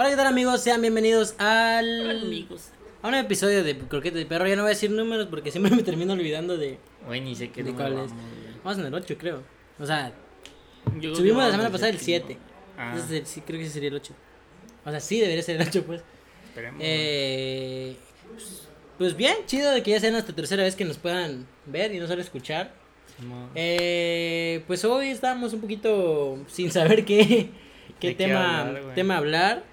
Hola, ¿qué tal amigos? Sean bienvenidos al... Hola, amigos. A un episodio de Croquete de Perro. Ya no voy a decir números porque siempre me termino olvidando de... Güey, ni sé qué ¿De número cuál es? vamos, en el 8, creo. O sea, Yo subimos la semana pasada el aquí, 7. ¿no? Ah, el- sí, creo que ese sería el 8. O sea, sí, debería ser el 8, pues. esperemos. Eh, pues bien, chido de que ya sea nuestra tercera vez que nos puedan ver y no solo escuchar. Eh, pues hoy estamos un poquito sin saber qué, qué ¿De qué tema, hablar, tema hablar.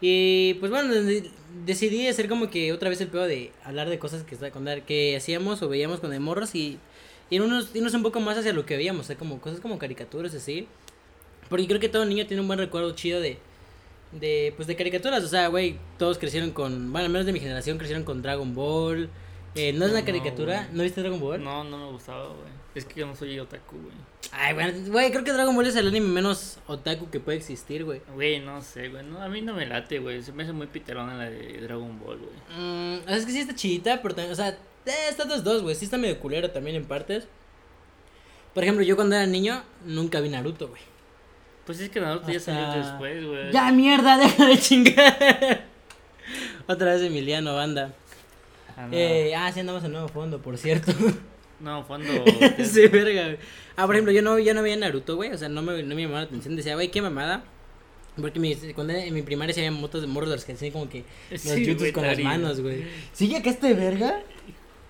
Y pues bueno, de- decidí hacer como que otra vez el pedo de hablar de cosas que, que hacíamos o veíamos cuando de morros y irnos, irnos un poco más hacia lo que veíamos, o sea, como cosas como caricaturas así. Porque creo que todo niño tiene un buen recuerdo chido de, de pues de caricaturas, o sea, güey, todos crecieron con, bueno, al menos de mi generación crecieron con Dragon Ball. Eh, no es una No, caricatura. ¿no viste Dragon Ball? No, no me gustaba, güey. Es que yo no soy otaku, güey. Ay, bueno, güey, creo que Dragon Ball es el anime menos otaku que puede existir, güey. Güey, no sé, güey. No, a mí no me late, güey. Se me hace muy piterona la de Dragon Ball, güey. Mm, o sea, es que sí está chidita, pero también, o sea, eh, está dos dos, güey. Sí está medio culero también en partes. Por ejemplo, yo cuando era niño nunca vi Naruto, güey. Pues es que Naruto ya salió después, güey. Ya, mierda, deja de chingar. Otra vez Emiliano, banda. Ah, no. Eh, ah, sí andamos en nuevo fondo, por cierto. No, fondo. sí, verga, güey. Ah, por ejemplo, yo no, yo no veía Naruto, güey. O sea, no me, no me llamaba la atención. Decía, güey, qué mamada. Porque mi, cuando en mi primaria se había motos de morros los que hacían como que los Sí, yutus güey, con las manos, güey. ¿Sigue acá este verga?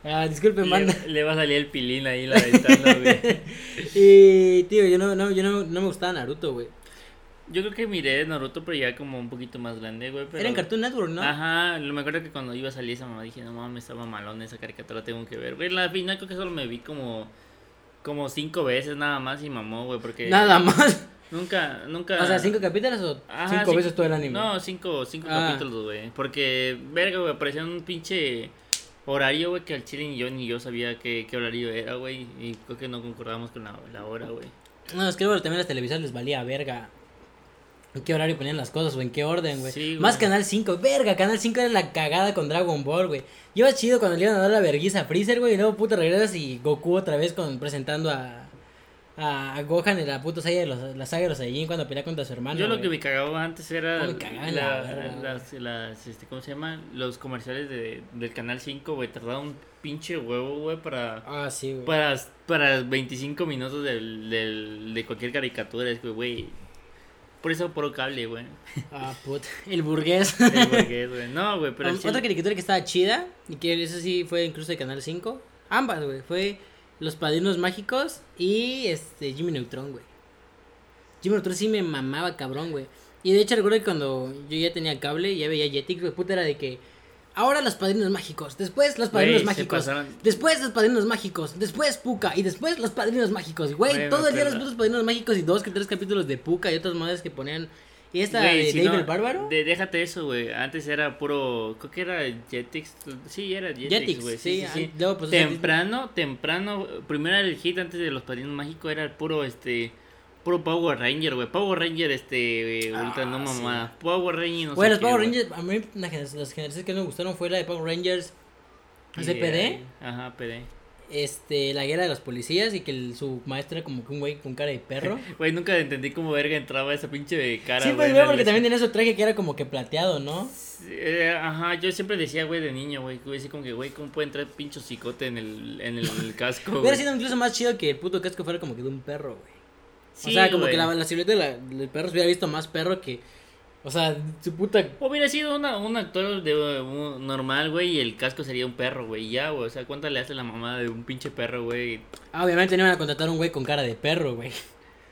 Ah, disculpe, manda. Le, le va a salir el pilín ahí la ventana, güey. Y, tío, yo no, no, yo no, no me gustaba Naruto, güey. Yo creo que miré Naruto, pero ya como un poquito más grande, güey. Pero... Era en Cartoon Network, ¿no? Ajá, lo me acuerdo que cuando iba a salir esa mamá dije, no mames, estaba malón esa caricatura, tengo que ver. Güey, la final creo que solo me vi como como cinco veces nada más y mamó, güey, porque Nada más. nunca nunca O sea, ¿cinco capítulos o Ajá, cinco veces todo el anime? No, cinco, cinco Ah. capítulos, güey. Porque, verga, güey, aparecía un pinche horario, güey, que al chile ni yo ni yo sabía qué, qué horario era, güey. Y creo que no concordamos con la, la hora, güey. No, es que luego también las televisoras les valía verga. ¿En qué horario ponían las cosas o en qué orden, güey? Sí. Más Canal 5, verga, Canal 5 era la cagada con Dragon Ball, güey. Iba chido cuando le iban a dar la verguiza a Freezer, güey, y luego puta regresas y Goku otra vez con presentando a, a, a Gohan en la puta saga de los, la saga de los Saiyajin cuando pelea contra su hermano. Yo lo que me cagaba antes era me cagaba la la- las, las, este, ¿cómo se llama? Los comerciales de, del Canal 5, güey, tardaba un pinche huevo, güey, para, Ah, sí, güey. para, para 25 minutos del, del, de cualquier caricatura, es güey, por eso puro cable, güey, Ah, puta. El burgués. El burgués, güey. no, güey, pero el Otra caricatura que estaba chida, y que eso sí fue incluso de Canal 5. Ambas, güey. Fue Los Padrinos Mágicos y este Jimmy Neutron, güey. Jimmy Neutron sí me mamaba cabrón, güey. Y de hecho recuerdo que cuando yo ya tenía cable, ya veía Jetix, güey, puta era de que... Ahora los padrinos mágicos, después los padrinos mágicos, después los padrinos mágicos, después Puka y después los padrinos mágicos, güey. Todo el día los putos padrinos mágicos y dos que tres capítulos de Puka y otras madres que ponían. Y esta de si Dave no, el Bárbaro. de- déjate eso, güey. Antes era puro. Creo que era Jetix. Sí, era Jetix, Jetix, güey. sí, Sí, sí, sí. luego, pues, temprano, temprano. Primero era el hit antes de los padrinos mágicos. Era el puro, este. Puro Power Ranger, güey. Power Ranger, este. ahorita no Ah, sí. mamá. Power Ranger, no Güey, sé los qué, Power. Rangers, a mí la gener- las generaciones que me gustaron fue la de Power Rangers SPD, de- Ajá, PD. este, la guerra de los policías y que el- su maestro era como que un güey con cara de perro. Güey, nunca entendí cómo verga entraba esa pinche cara. sí, pues, en güey, el- porque también tenía su traje que era como que plateado, ¿no? Eh, ajá, yo siempre decía, güey, de niño, güey, güey, así como que, güey, ¿cómo puede entrar pincho cicote en el, en el casco, Hubiera sido incluso más chido que el puto casco fuera como que de un perro, güey. Sí, o sea, como güey. que la, la silueta de la- del perro se hubiera visto más perro que. O sea, su puta. Hubiera sido una, un actor de un normal, güey, y el casco sería un perro, güey, ya, güey, o sea, ¿cuánto le hace la mamá de un pinche perro, güey? Ah, obviamente no iban a contratar a un güey con cara de perro, güey.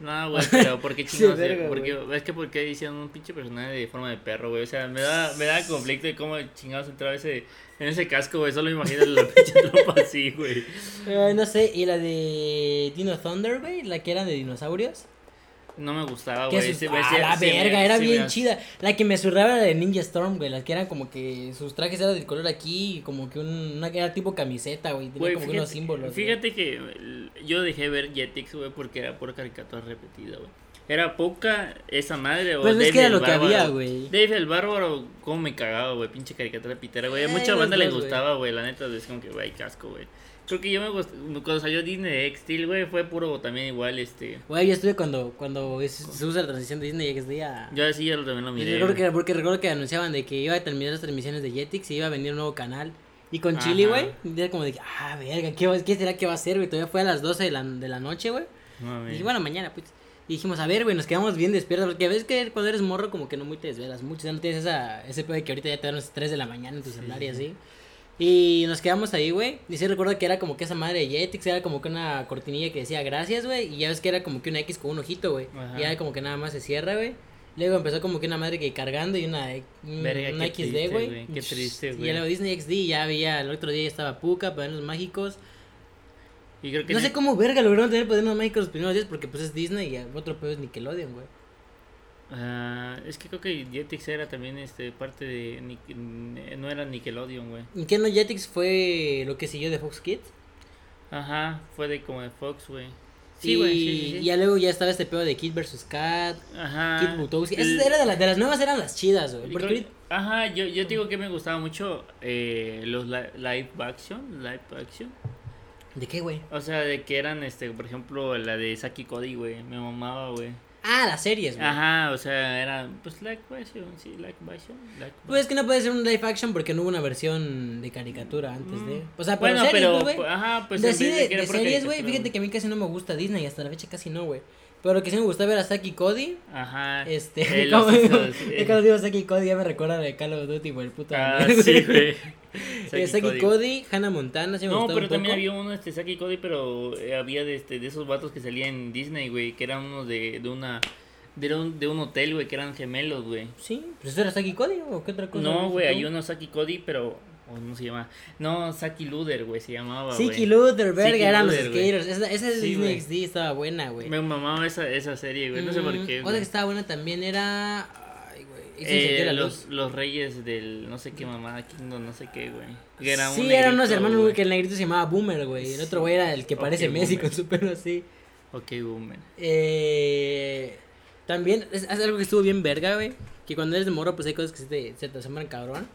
No, güey, pero ¿por qué Sí, chingados? verga, porque, es que ¿por qué hicieron un pinche personaje de forma de perro, güey? O sea, me da, me da conflicto de cómo chingados entraba ese, en ese casco, güey, solo me imagino la pinche tropa así, güey. Eh, no sé, y la de Dino Thunder, güey, la que era de dinosaurios. No me gustaba, güey. sus- me ah, la verga, era bien chida. La que me zurraba era de Ninja Storm, güey. Las que eran como que sus trajes eran del color aquí, como que un, una era tipo camiseta, güey. Tenía Güey, como fíjate, unos símbolos. güey. fíjate que yo dejé ver Jetix, güey, porque era pura caricatura repetida, güey. Era poca esa madre, o Pues ves que era lo que había, güey. Dave el Bárbaro, cómo me cagaba, güey, pinche caricatura pitera, güey. A Eh, mucha banda le güey. gustaba, güey, la neta, es como que, güey, casco, güey. Creo que yo me gust- cuando salió Disney XD, güey, fue puro también igual, este. Güey, yo estuve cuando, cuando es- se usa la transición de Disney XD a... Yo así ya lo- también lo Y miré. recuerdo que, porque recuerdo que anunciaban de que iba a terminar las transmisiones de Jetix y iba a venir un nuevo canal. Y con Chili, Ajá. güey, era como de que, ah, verga, ¿qué, ¿qué será que va a hacer, güey? Todavía fue a las 12 de la, de la noche, güey. Y dije, bueno, mañana, pues. Y dijimos, a ver, güey, nos quedamos bien despiertos. Porque ves que cuando eres morro, como que no muy te desvelas mucho. Ya no tienes esa, ese pedo de que ahorita ya te dan las 3 de la mañana en tu celular y así. Y nos quedamos ahí, güey. Y sí recuerdo que era como que esa madre de Jetix, era como que una cortinilla que decía gracias, güey. Y ya ves que era como que una X con un ojito, güey. Y ya como que nada más se cierra, güey. Luego empezó como que una madre que cargando y una, un- Verga, una XD, güey. qué triste, Y güey. ya luego Disney XD, ya había, el otro día ya estaba Puka, Padrinos Mágicos. Y creo que No sé cómo verga lograron tener Padrinos Mágicos los primeros días porque pues es Disney y otro pedo es Nickelodeon, güey. Ah, es que creo que Jetix era también este parte de. No era Nickelodeon, güey. ¿Y qué no Jetix fue lo que siguió de Fox Kids? Ajá, fue de como de Fox, güey. Sí, güey, sí, sí, sí. Y ya luego ya estaba este pedo de Kid vs. Cat, Ajá. Kid Butowski. Esas era de, las de las nuevas eran las chidas, güey. Porque Ajá, yo, yo digo que me gustaba mucho eh, los li- live action, live action. ¿De qué, güey? O sea, de que eran, este, por ejemplo, la de Saki Cody, güey. Me mamaba, güey. Ah, las series, güey. Ajá, o sea, era, pues, live action, sí, live action. live Pues es que no puede ser un live action porque no hubo una versión de caricatura antes de. O sea, pero Mm. bueno, series, pero, ajá, pues, de series, güey. Fíjate que a mí casi no me gusta Disney, hasta la fecha casi no, güey. Pero lo que sí me gustaba era Saki Cody. Ajá. Este, eh, como los- digo, los- es cuando digo Saki Cody ya me recuerda de Call of Duty por el puto. Ah, sí, güey. Eh, Saki Cody, Hannah Montana, sí me No, pero un también poco. había uno, este, Saki Cody, pero eh, había de, este, de esos vatos que salían en Disney, güey, que eran unos de, de una, de un, de un hotel, güey, que eran gemelos, güey. Sí, pues eso era Saki Cody o qué otra cosa. No, güey, hay uno Saki Cody, pero, o ¿cómo se llama? No, Saki Luder, güey, se llamaba, güey. Siki Luther, verga, eran los skaters. Esa, esa de Sí, Disney. XD estaba buena, güey. Me mamaba esa, esa serie, güey, no sé por qué, Otra que estaba buena también era. Ay, güey. Eh, los, los reyes del no sé qué mamá, Kingdom, no sé qué, güey. Era sí, eran unos hermanos, güey, que el negrito se llamaba Boomer, güey. El otro güey era el que parece Messi Boomer. con su pelo así. Ok, boomer. Eh, también es, es algo que estuvo bien verga, güey. Que cuando eres de morro, pues hay cosas que se te, se te asombran cabrón.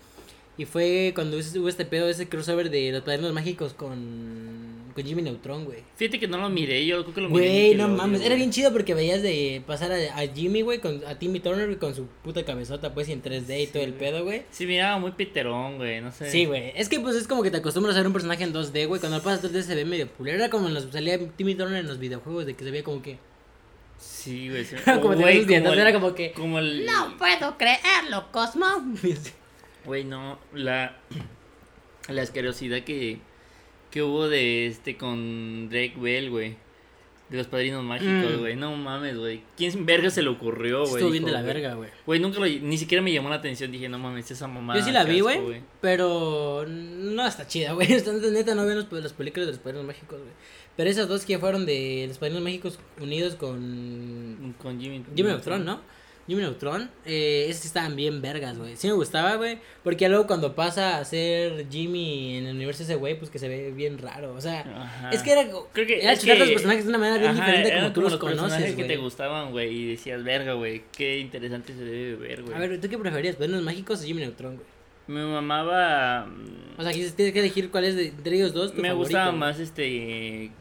Y fue cuando hubo este pedo, ese crossover de los padrinos mágicos con, con Jimmy Neutron, güey. Fíjate que no lo miré, yo creo que lo miré. Güey, no mames, era bien chido porque veías de pasar a, a Jimmy, güey, con, a Timmy Turner güey, con su puta cabezota, pues, y en 3D y todo el pedo, güey. Sí, miraba muy piterón, güey, no sé. Sí, güey, es que pues es como que te acostumbras a ver un personaje en 2D, güey, cuando lo pasas 3D se ve medio pulero, era como en los, salía Timmy Turner en los videojuegos, de que se veía como que... Sí, güey. sí. como güey, el- era como que... Como el. No puedo creerlo, Cosmo. Güey, no. La. La asquerosidad que. Que hubo de este con Drake Bell, güey. De los padrinos mágicos, Mm. güey. No mames, güey. ¿Quién verga se le ocurrió, güey? Estuvo bien de la verga, güey. Güey, nunca lo. Ni siquiera me llamó la atención. Dije, no mames, esa mamá. Yo sí la vi, güey, pero no está chida, güey. Neta no veo los, las películas de los padrinos mágicos, güey. Pero esas dos que fueron de los padrinos mágicos unidos con Con Jimmy. Jimmy Neutron, ¿no? Jimmy Neutron, eh, esas estaban bien vergas, güey. Sí me gustaba, güey. Porque luego cuando pasa a ser Jimmy en el universo ese güey, pues que se ve bien raro. O sea, Ajá. es que era, Creo que era que- los personajes de una manera bien Ajá, diferente como tú como los personajes conoces, que te gustaban, güey. Y decías, verga, güey. Qué interesante se debe ver, güey. A ver, ¿tú qué preferías? ¿Padrinos mágicos o Jimmy Neutron, güey? Me mamaba. O sea, tienes que elegir cuál es de entre ellos dos tu me favorito, gustaba más este.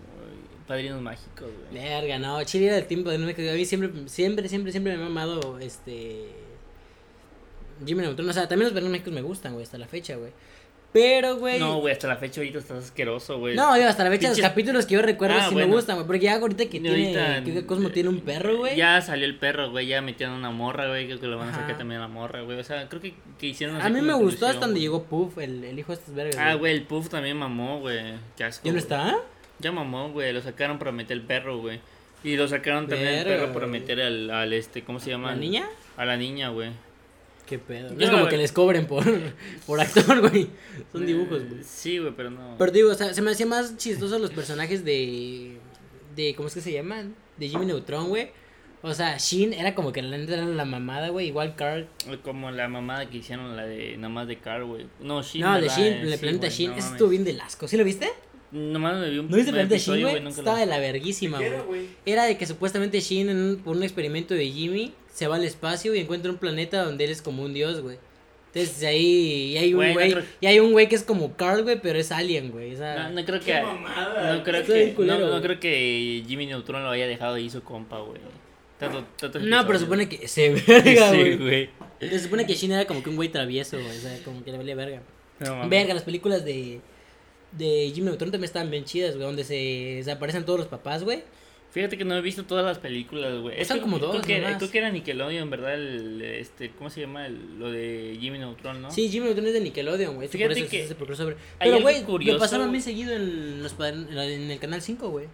Padrinos mágicos, güey. Verga, no, Chile era del tiempo de. A mí siempre, siempre, siempre, siempre me ha mamado este. Jimmy Neutron. O sea, también los Padrinos Mágicos me gustan, güey, hasta la fecha, güey. Pero, güey. No, güey, hasta la fecha ahorita estás asqueroso, güey. No, digo, hasta la fecha los capítulos que yo recuerdo Ah, sí me gustan, güey. Porque ya ahorita que tiene. ahorita, que Cosmo tiene un perro, güey. Ya salió el perro, güey. Ya metieron una morra, güey. Creo que lo van a sacar también a la morra, güey. O sea, creo que, que hicieron A mí me gustó hasta donde llegó Puff, el, el hijo de estas vergas. Ah, güey, el Puff también mamó, güey. Qué asco. ¿Ya no está? Ya mamó, güey. Lo sacaron para meter el perro, güey. Y lo sacaron también el perro para meter al, al este, ¿cómo se llama? ¿La niña? A la niña, güey. Qué pedo. No es como que les cobren por, por actor, güey. Son dibujos, güey. Eh, Sí, güey, pero no. Pero digo, o sea, se me hacía más chistosos los personajes de. de ¿Cómo es que se llaman? De Jimmy Neutron, güey. O sea, Shin era como que la era la mamada, güey. Igual Carl. Como la mamada que hicieron, la de nada más de Car, güey. No, Shin. No, de. Shin, Eh, sí, planeta Shin. mames. estuvo bien de asco. ¿Sí lo viste? Nomás me vi un ¿No viste el episodio, Shin, güey? lo- Estaba de la verguísima, ¿Qué güey. era, de que supuestamente Shin, en un- por un experimento de Jimmy, se va al espacio y encuentra un planeta donde él es como un dios, güey. Entonces ahí y hay un Güey, no güey, creo- y hay un güey que es como Carl, güey, pero es alien, güey. O sea, No, no creo que. mamada. No creo que. culero, no, no creo que Jimmy Neutron lo haya dejado ahí su compa, güey. Tanto, tanto No, pero supone que se verga, Sí, güey. Se supone que Shin era como que un güey travieso, güey. O sea, como que le valía verga. Verga, las películas de de Jimmy Neutron también estaban bien chidas, güey, donde se desaparecen todos los papás, güey. Fíjate que no he visto todas las películas, güey. Es Son que como creo dos que, nomás. creo que era Nickelodeon, ¿verdad? El, este, ¿Cómo se llama? El- lo de Jimmy Neutron, ¿no? Sí, Jimmy Neutron es de Nickelodeon, güey. Fíjate Por eso que es ese Pero, güey, lo pasaban bien seguido en, los, en el canal 5, güey.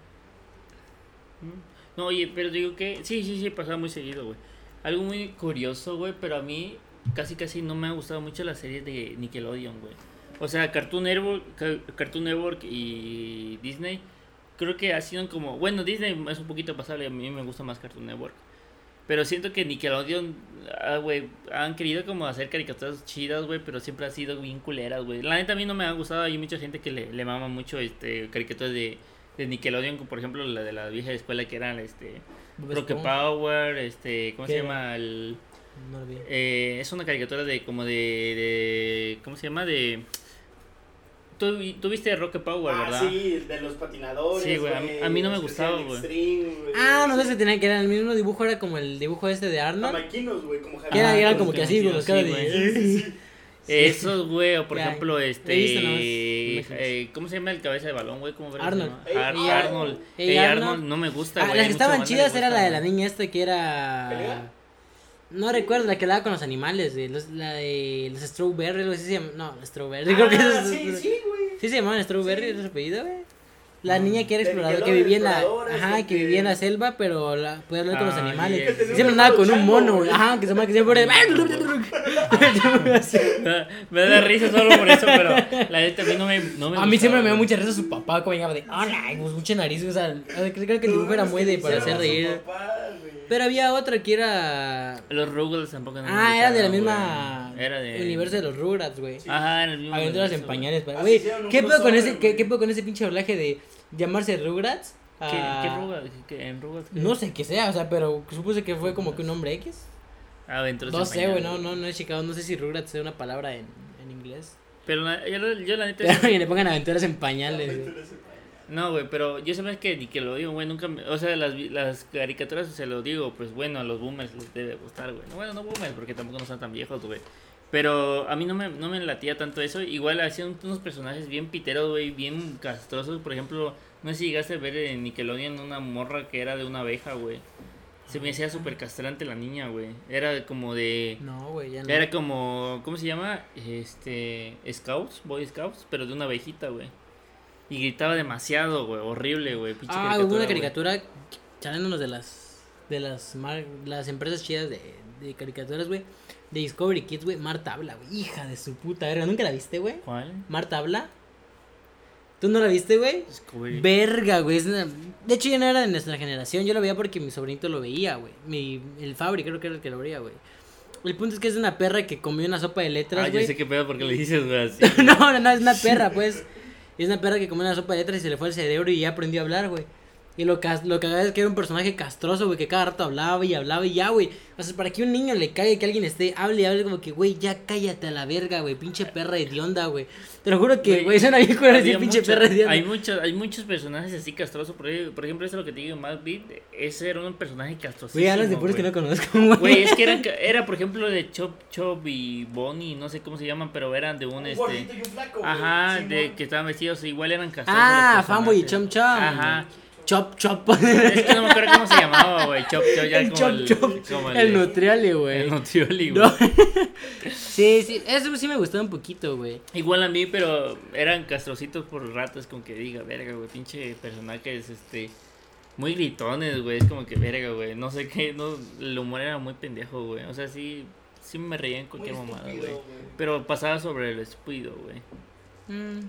No, oye, pero digo que. Sí, sí, sí, pasaba muy seguido, güey. Algo muy curioso, güey, pero a mí casi, casi no me ha gustado mucho las series de Nickelodeon, güey. O sea, Cartoon Network, Ca- Cartoon Network y Disney, creo que ha sido como. Bueno, Disney es un poquito pasable, a mí me gusta más Cartoon Network. Pero siento que Nickelodeon, ah, güey, han querido como hacer caricaturas chidas, güey, pero siempre ha sido bien culeras, güey. La neta a mí no me ha gustado, hay mucha gente que le, le mama mucho este caricaturas de, de Nickelodeon, como por ejemplo la de la vieja escuela que eran este Rocket. Power, este, ¿cómo se llama? El, No lo vi. eh, es una caricatura de como de, de ¿cómo se llama? De tú, tú viste Rocket Power, Ah, ¿verdad? sí, de los patinadores. Sí, güey, a mí- a mí no me gustaba, güey. güey. Ah, no sé si tenía que era el mismo dibujo, era como el dibujo este de Arnold. Maquinos, güey, como Que era- Ah, eran con como los que así, con los de. Sí, sí, sí. Esos, güey, o por Ya, ejemplo, este. imágenes. eh, ¿Cómo se llama el cabeza de balón, güey? ¿Cómo Arnold. Ar- Ey, Arnold. Ey, Ey, Arnold. Arnold no me gusta, Ah, güey. las que estaban chidas era la de la güey. niña esta que era. ¿Pelea? No recuerdo, la que hablaba con los animales, güey, los, la de los Strawberry, algo así se llama. No, Strawberry. creo que Ah, es- sí, sí, güey. ¿Sí se llamaban Strawberry, Sí. era su apellido, güey? La niña que era exploradora, que vivía en la, ajá, de que que- vivía en la selva, pero la, podía hablar con los Ah, animales. Y siempre andaba con un mono, güey. Ajá, que se llama que siempre. Me da risa solo por eso, pero la neta a mí no me, no me A mí siempre me da mucha risa su papá, como llegaba de, hola, y pues mucha nariz, o sea, creo que el dibujo era muy de para hacer reír. Pero había otra que era. Los Rugrats tampoco no Ah, era de la misma. güey. Era de. Universo de los Rugrats, güey. Ajá, en el mismo. Aventuras en pañales. Así Güey, ¿qué pedo con ese, qué, qué pedo con ese pinche doblaje de llamarse Rugrats? ¿Qué, qué Rugrats? ¿Qué- ¿En Rugrats? qué? No sé qué sea, o sea, pero supuse que fue como que un nombre X. Aventuras en No sé, güey, pañales. no, no, no he checado, no sé si Rugrats sea una palabra en, en inglés. Pero la- yo, la- yo la neta. Pero que le pongan aventuras en pañales, güey. No, güey, pero yo sabes que Nickelodeon, güey, nunca me... O sea, las, las caricaturas, se lo digo, pues bueno, a los boomers les debe gustar, güey. No, bueno, no boomers, porque tampoco no son tan viejos, güey. Pero a mí no me, no me latía tanto eso. Igual hacían unos personajes bien piteros, güey, bien castrosos. Por ejemplo, no sé si llegaste a ver en Nickelodeon una morra que era de una abeja, güey. Se me hacía súper castrante la niña, güey. Era como de... No, güey, ya no. Era como, ¿cómo se llama? Este, Scouts, Boy Scouts, pero de una abejita, güey. Y gritaba demasiado, güey, horrible, güey. Ah, hubo una güey. caricatura charlándonos de las de las mar- las empresas chidas de, de caricaturas, güey. De Discovery Kids, güey. Marta habla, güey. Hija de su puta verga. ¿Nunca la viste, güey? ¿Cuál? Marta habla. ¿Tú no la viste, güey? Discovery. Verga, güey. una- De hecho, ya no era de nuestra generación. Yo lo veía porque mi sobrinito lo veía, güey. Mi... El Fabri creo que era el que lo veía, güey. El punto es que es una perra que comió una sopa de letras, Ah, yo güey. sé qué pedo porque le dices, güey, no, no, no, es una perra, pues. Es una perra que comió una sopa de letras y se le fue el cerebro y ya aprendió a hablar, güey. Y lo, cas- lo cagado es que era un personaje castroso, güey, que cada rato hablaba y hablaba y ya, güey. O sea, para que un niño le cague que alguien esté, hable y hable como que, güey, ya cállate a la verga, güey, pinche perra hedionda, güey. Te lo juro que, güey, suena bien cura decir pinche mucha- perra hedionda. Hay muchos, hay muchos personajes así castrosos. Por, por ejemplo, eso es lo que te digo, Mad Beat. Ese era un personaje castrosísimo. Güey, hablas de puros que no conozco, güey. Güey, es que eran, era, por ejemplo, de Chop Chop y Bonnie, no sé cómo se llaman, pero eran de un, Un este... y un flaco, güey. Ajá, Sí, de ¿no? que estaban vestidos, igual eran castrosos. Ah, los Fanboy y. Chom Chom. Ajá. Chop Chop. Es que no me acuerdo cómo se llamaba, güey. Chop Chop, ya el como Chop el, Chop. como El Nutriali, güey. El Nutrioli, güey. No. sí, sí, eso sí me gustó un poquito, güey. Igual a mí, pero eran castrocitos por ratos, con que diga, verga, güey, pinche personajes, este, muy gritones, güey, es como que, verga, güey, no sé qué, no, el humor era muy pendejo, güey, o sea, sí, sí me reía en Muy cualquier mamada, estúpido, güey, pero pasaba sobre el estúpido, güey. Mm.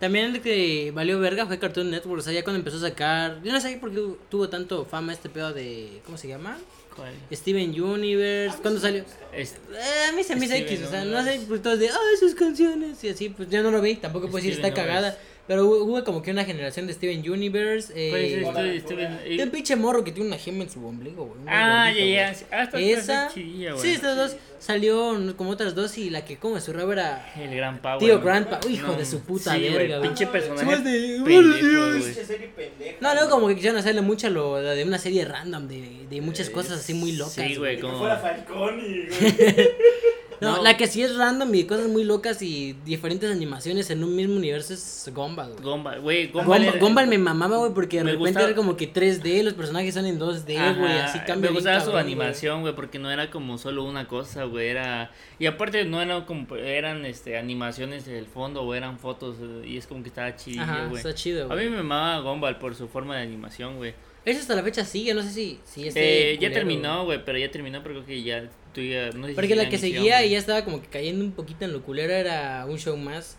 También el que valió verga fue Cartoon Network. O sea, ya cuando empezó a sacar. Yo no sé por qué tuvo tanto fama este pedo de. ¿Cómo se llama? ¿Cuál? Steven Universe. ¿Cuándo salió? Es- Eh, a mí se me hizo X. O sea, no sé, pues todos de. Ah, sus canciones. Y así, pues yo no lo vi. Tampoco puedo decir está cagada. Pero hubo, hubo como que una generación de Steven Universe. Eh, ¿Cuál es Hola, esto? hola. Este- un pinche morro que tiene una gema en su ombligo, güey. Ah, ya, ya. Ah, Esa. chidilla, güey. Sí, estas dos. Salió como otras dos y la que como su rabo era. El gran Power. Tío. Grandpa. Uy, hijo No, de su puta sí, verga, güey. Pinche No, personaje. de- pendejo. No, luego como que quisieron hacerle mucho lo de una serie random de, de muchas cosas así muy locas. Sí, güey, Que como. fuera Falcón y, güey. No, No. la que sí es random y cosas muy locas y diferentes animaciones en un mismo universo es Gumball, güey. Gumball, güey. Gumball, Gumball, era- Gumball me mamaba, güey, porque de repente gustaba- era como que 3D, los personajes son en 2D, güey, así cambia Me gustaba su cabrón, animación, güey, porque no era como solo una cosa, güey, era... Y aparte no eran como, eran, este, animaciones del fondo o eran fotos y es como que estaba Ajá, güey. está chido, A güey. mí me mamaba Gumball por su forma de animación, güey. Eso hasta la fecha sigue, no sé si, si este Eh, ya terminó, güey, pero ya terminó, pero creo que ya, tú ya, no sé si Porque la que seguía y ya estaba como que cayendo un poquito en lo culero era un show más.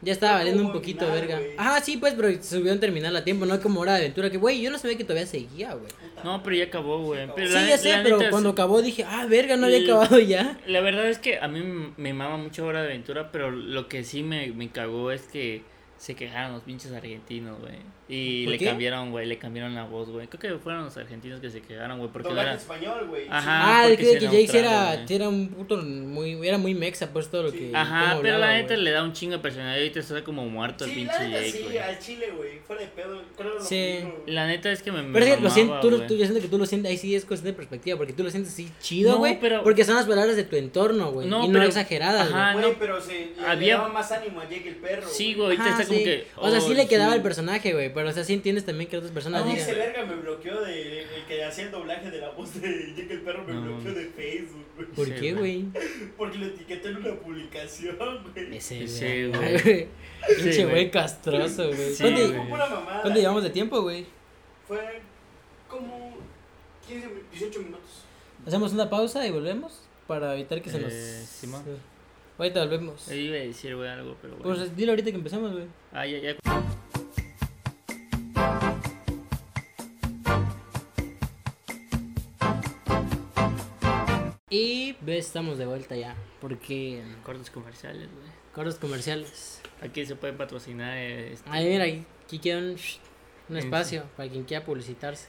Ya estaba valiendo un poquito final, verga. güey. Ajá, sí, pues, pero se subieron a terminar a tiempo, no como hora de aventura. Que, güey, yo no sabía que todavía seguía, güey. No, pero ya acabó, güey. Sí, la- ya sé, pero neta, cuando sí- acabó dije, ah, verga, no había acabado ya. La verdad es que a mí me mama mucho Hora de Aventura, pero lo que sí me, me cagó es que se quejaron los pinches argentinos, güey. Y ¿Por le qué? cambiaron, güey, le cambiaron la voz, güey. Creo que fueron los argentinos que se quejaron, güey, porque no era... español, güey. Ajá. Ah, el porque que, que Jake sí era, era un puto muy, era muy mexa, pues todo lo Sí. que. Ajá, pero hablaba, la neta le da un chingo de personalidad y ahorita está como muerto el pinche la neta, Jake, sí, güey. al chile, güey. Fuera de pedo. Creo lo Sí. mismo, güey. La neta es que me, me Pero es que lo siento, tú, lo- tú, yo siento que tú lo sientes, ahí sí es cuestión de perspectiva, porque tú lo sientes así chido, No, güey. pero- Porque son las palabras de tu entorno, güey. No, y no pero- exageradas, Ajá, güey. Güey, no. pero se le, daba más ánimo a Jake el perro. Sí, güey, Ajá, está como sí. que... O sea, sí oh, le quedaba el personaje, güey. Pero, o sea, sí entiendes también que otras personas No, digan. ese verga me bloqueó de. El que hacía el doblaje de la voz de Jake el perro me No. bloqueó de Facebook, güey. ¿Por Sí, qué, güey. Porque lo etiquetó en una publicación, güey. Ese, Sí, güey. güey. Pinche Sí, güey castroso, güey. Sí, ¿Cuánto, llevamos de tiempo, güey? Fue como 15, 18 minutos. Hacemos una pausa y volvemos para evitar que se nos. Eh, Simón. Ahorita volvemos. Yo iba a decir, güey, algo, pero... Bueno. Pues dile ahorita que empezamos, güey. Ah, ya, ya. Y ves, estamos de vuelta ya. Porque. Cortes comerciales, güey. Cortes comerciales. Aquí se puede patrocinar. eh, este- Ay, mira, aquí queda un, un Sí. espacio para quien quiera publicitarse.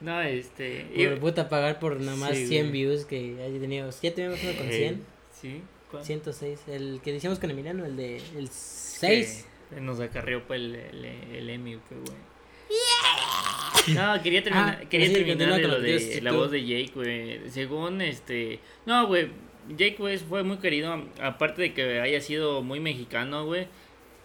No, este. Por puta pagar por nada más Sí, 100 güey. views que haya tenido. Ya tenemos uno con eh, 100. Sí. ¿Cuál? 106. El que decíamos con Emiliano, el de. El 6. Que nos acarreó pues, el, el, el Emmy, pues, güey. No, quería terminar, Ah, quería sí, terminar de lo de la tú. voz de Jake, güey. Según este. No, güey. Jake, güey, fue muy querido. Aparte de que haya sido muy mexicano, güey.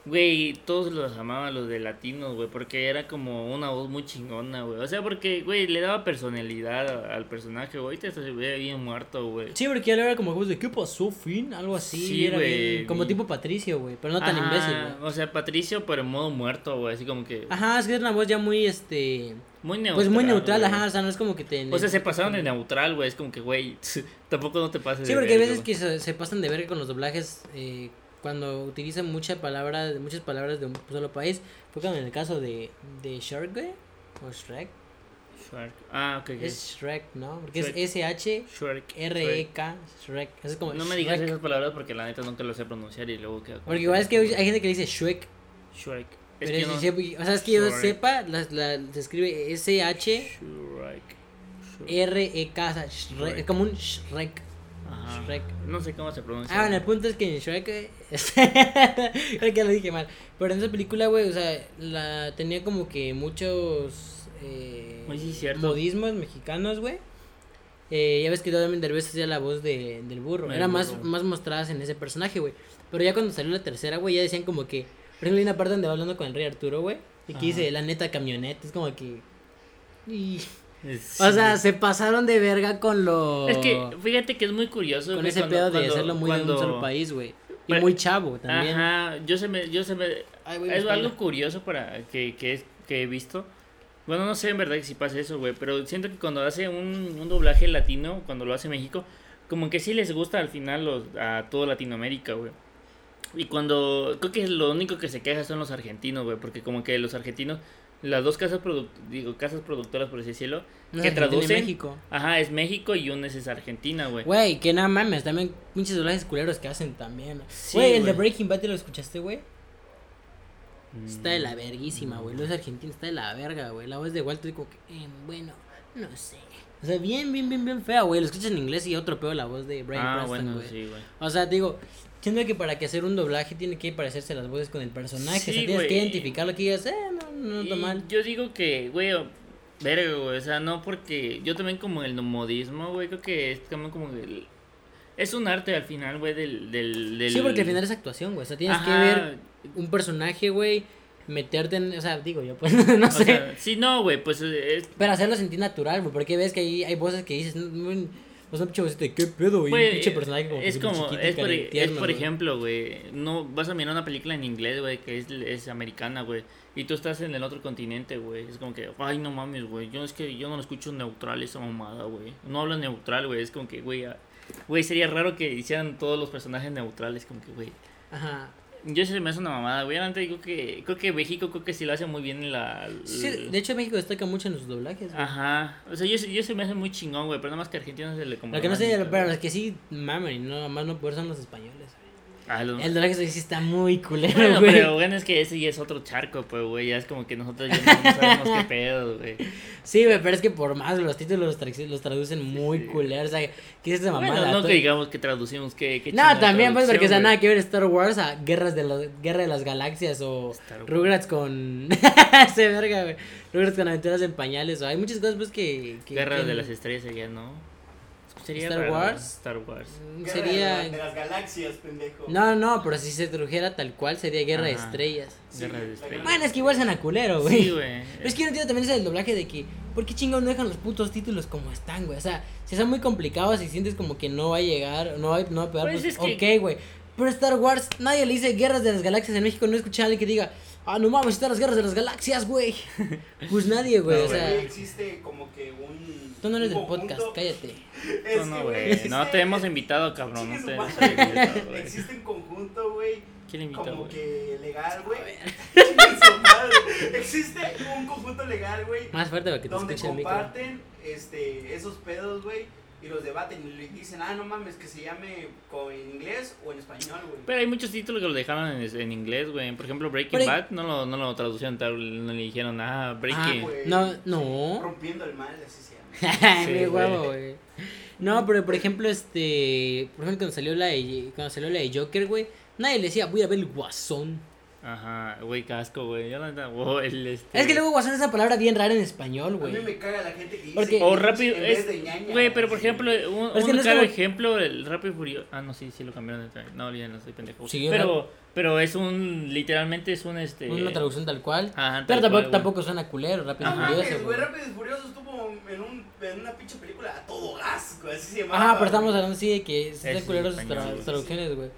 Güey, todos los amaban los de latinos, güey, porque era como una voz muy chingona, güey. O sea, porque, güey, le daba personalidad al personaje, güey. Ahorita se ve bien muerto, güey. Sí, porque le era como voz de ¿qué pasó, Finn? Algo así. Sí, era güey. bien- como tipo Patricio, güey. Pero no tan Ajá, imbécil, güey. O sea, Patricio, pero en modo muerto, güey. Así como que. Ajá, es que es una voz ya muy, este. Muy neutral. Pues muy neutral, güey. ajá. O sea, no es como que te. O sea, se pasaron de neutral, güey. Es como que, güey, tampoco no te pases Sí, porque hay veces güey. que se, se pasan de verga con los doblajes eh, cuando utilizan mucha palabra, muchas palabras de un solo país. Fue como en el caso de, de Shrek, güey. O Shrek. Shrek. Ah, ok. Es Shrek, ¿no? Porque Shrek. es S-H-R-E-K. Shrek. Shrek. Es como No me digas Shrek. esas palabras porque la neta nunca lo sé pronunciar y luego queda Porque igual es que hay gente que le dice Shrek. Shrek. Es Pero que es- no... se- o sea, es que yo Shrek. sepa, la, la- se escribe. O sea, Shrek. Shrek. Es como un Shrek. Ajá. Shrek. No sé cómo se pronuncia. Ah, bueno, el punto es que en Shrek. eh, Creo que lo dije mal. Pero en esa película, güey, o sea, la tenía como que muchos. Eh, Muy sí, cierto. modismos mexicanos, güey. Eh, ya ves que también Derbez hacía la voz de, del burro. Era más, más mostradas en ese personaje, güey. Pero ya cuando salió la tercera, güey, ya decían como que. Por ejemplo, hay una parte donde va hablando con el rey Arturo, güey. Y que Ajá. dice la neta camioneta. Es como que. y- O sea, se pasaron de verga con lo. Es que fíjate que es muy curioso. con güey, ese cuando- pedo de cuando- hacerlo muy de cuando- un solo país, güey. Y Pero- muy chavo también. Ajá, yo se me, yo se me, Ay, güey, es algo curioso para que, que, es, que he visto. Bueno, no sé en verdad si pasa eso, güey, pero siento que cuando hace un, un doblaje latino, cuando lo hace México, como que sí les gusta al final los, a todo Latinoamérica, güey. Y cuando, creo que lo único que se queja son los argentinos, güey, porque como que los argentinos, las dos casas, produ- digo, casas productoras, por así decirlo, No que Argentina traducen, México. ajá, es México y una es Argentina, güey. Güey, que nada mames, también pinches doblajes culeros que hacen también. Sí, Güey, el de. Breaking Bad, ¿te lo escuchaste, güey? Está de la Mm. verguísima, güey. Los argentinos está de la verga, güey. La voz de Walter, como que, eh, bueno, no sé. O sea, bien, bien, bien, bien fea, güey. Lo escuchas en inglés y otro peor la voz de Brian Ah, Preston, bueno, güey. sí, güey. O sea, digo, siento que para que hacer un doblaje tiene que parecerse las voces con el personaje. Sí, o sea, tienes que identificarlo que digas, eh, no, no Y mal. Yo digo que, güey, verga, güey, o sea, no porque yo también como el modismo, güey, creo que es también como el... Es un arte al final, güey, del, del, del... Sí, porque al final es actuación, güey. O sea, tienes que ver un personaje, güey, meterte en. O sea, digo yo, pues, no o sé. sea, sí, no, güey, pues es... pero hacerlo sentir natural, güey. Porque ves que hay, hay voces que dices, no, no, o sea, pinche de qué pedo, güey. Un Güey, pinche personaje como. es como, es por, cari- es por ejemplo, güey, no vas a mirar una película en inglés, güey, que es, es americana, güey, y tú estás en el otro continente, güey, es como que, ay, no mames, güey, yo es que yo no lo escucho neutral esa mamada, güey, no habla neutral, güey, es como que, güey, ah, güey, sería raro que hicieran todos los personajes neutrales, como que, güey, Ajá. Yo se me hace una mamada, güey, antes digo que, creo que México creo que sí lo hace muy bien en la... Sí, de hecho, México destaca mucho en los doblajes, güey. Ajá, o sea, yo, yo se me hace muy chingón, güey, pero nada más que a Argentina se le como... Lo que no sé, pero los que sí mamen y no, más no poder son los españoles, los- El doblaje sí está muy culero, Bueno, güey. pero bueno, es que ese ya es otro charco, pues, güey. Ya es como que nosotros ya no, sabemos qué pedo, güey. Sí, güey, pero es que por más los títulos los, traduc- los traducen muy Sí. culeros. O sea, ¿qué es esa mamada? Bueno, no Todo- que digamos que traducimos que. No, también, pues, porque o sea, nada que ver Star Wars a Guerras de la, Guerra de las Galaxias o. Rugrats con. Se verga, güey. Rugrats con aventuras en pañales. O hay muchas cosas, pues, que. que Guerra que- de las estrellas sería, ¿no? Sería Star raro, Wars. Star Wars. Guerra Sería. de las galaxias, pendejo. No, no, pero si se tradujera tal cual sería Guerra de. Estrellas. Sí, Guerra de la estrellas. Bueno, es que igual suena culero, güey. Sí, güey. Pero es que yo no entiendo también ese del doblaje de que, ¿por qué chingón no dejan los putos títulos como están, güey? O sea, si son muy complicados y sientes como que no va a llegar, no va, no va a pegar, Pues pues, es que- ok, güey. Pero Star Wars, nadie le dice Guerras de las Galaxias en México, no escuché a alguien que diga, ah, no mames, están las Guerras de las Galaxias, güey. Pues nadie, güey, No, o Güey, sea, existe como que un. tú no eres un del podcast, cállate. Es No, que, güey, existe- No te hemos invitado, cabrón. No te hemos invitado, güey. Existe en conjunto, güey. ¿Quién invitó, Como güey? que legal, güey. Existe un conjunto legal, güey. Más fuerte para que te Donde escuche el micro. comparten este, esos pedos, güey. Y los debaten y le dicen, ah, no mames, que se llame en inglés o en español, güey. Pero hay muchos títulos que lo dejaron en, en inglés, güey. Por ejemplo, Breaking Bad no lo, no lo traducieron tal, no le dijeron, ah, Ah, Breaking. güey. no, no. Rompiendo el mal, así se llama. Sí, huevo, güey. No, pero por ejemplo, este. Por ejemplo, cuando salió la de, cuando salió la de Joker, güey. Nadie le decía, voy a ver el guasón. Ajá, güey, casco, güey. Yo la neta, wow, el este. Es que luego guasón es una palabra bien rara en español, A güey. mí me caga la gente que dice Porque- O rápido, en vez es, de ñaña. güey, pero por ejemplo, un, Es que un no es claro como- ejemplo, el Rápido y Furioso, ah, no, sí, sí lo cambiaron, de- no, olvídenlo, soy pendejo, Sí, pero, pero es un, literalmente es un, este, Una traducción tal cual. Ajá, pero tal tampoco, cual, tampoco suena culero, rápido y No Ajá. furioso, güey, güey. Rápidos y Furiosos estuvo en, un, en una pinche película a todo gas, güey, así se llama. Ajá, pero estamos hablando así de que están sí, culeros sus traducciones, güey.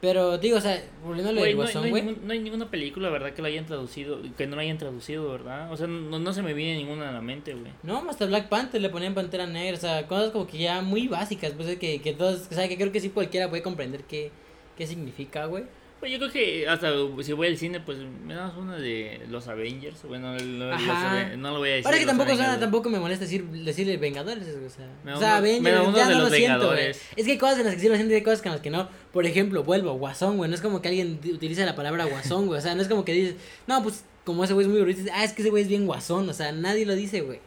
Pero digo, o sea, volviendo a lo del no, no guasón, hay güey. ningún- no hay ninguna película, ¿verdad? Que la hayan traducido, que no la hayan traducido, ¿verdad? O sea, no, no se me viene ninguna a la mente, güey. No, hasta Black Panther le ponían Pantera Negra, o sea, cosas como que ya muy básicas, pues que, que todos, o sea, que creo que sí cualquiera puede comprender qué, qué significa, güey. Pues yo creo que hasta si voy al cine, pues me das una de los Avengers. Bueno, Ajá. No lo voy a decir. Ahora que tampoco, Avengers. tampoco me molesta decir, decirle Vengadores, o sea, Me o da sea, uno- Avengers, me ya de no los lo siento, güey. Es que hay cosas en las que sí lo siento y hay cosas en las que no. Por ejemplo, vuelvo, guasón, güey, no es como que alguien utilice la palabra guasón, güey, o sea, no es como que dices, no, pues, como ese güey es muy bonito, ah, es que ese güey es bien guasón, o sea, nadie lo dice, güey.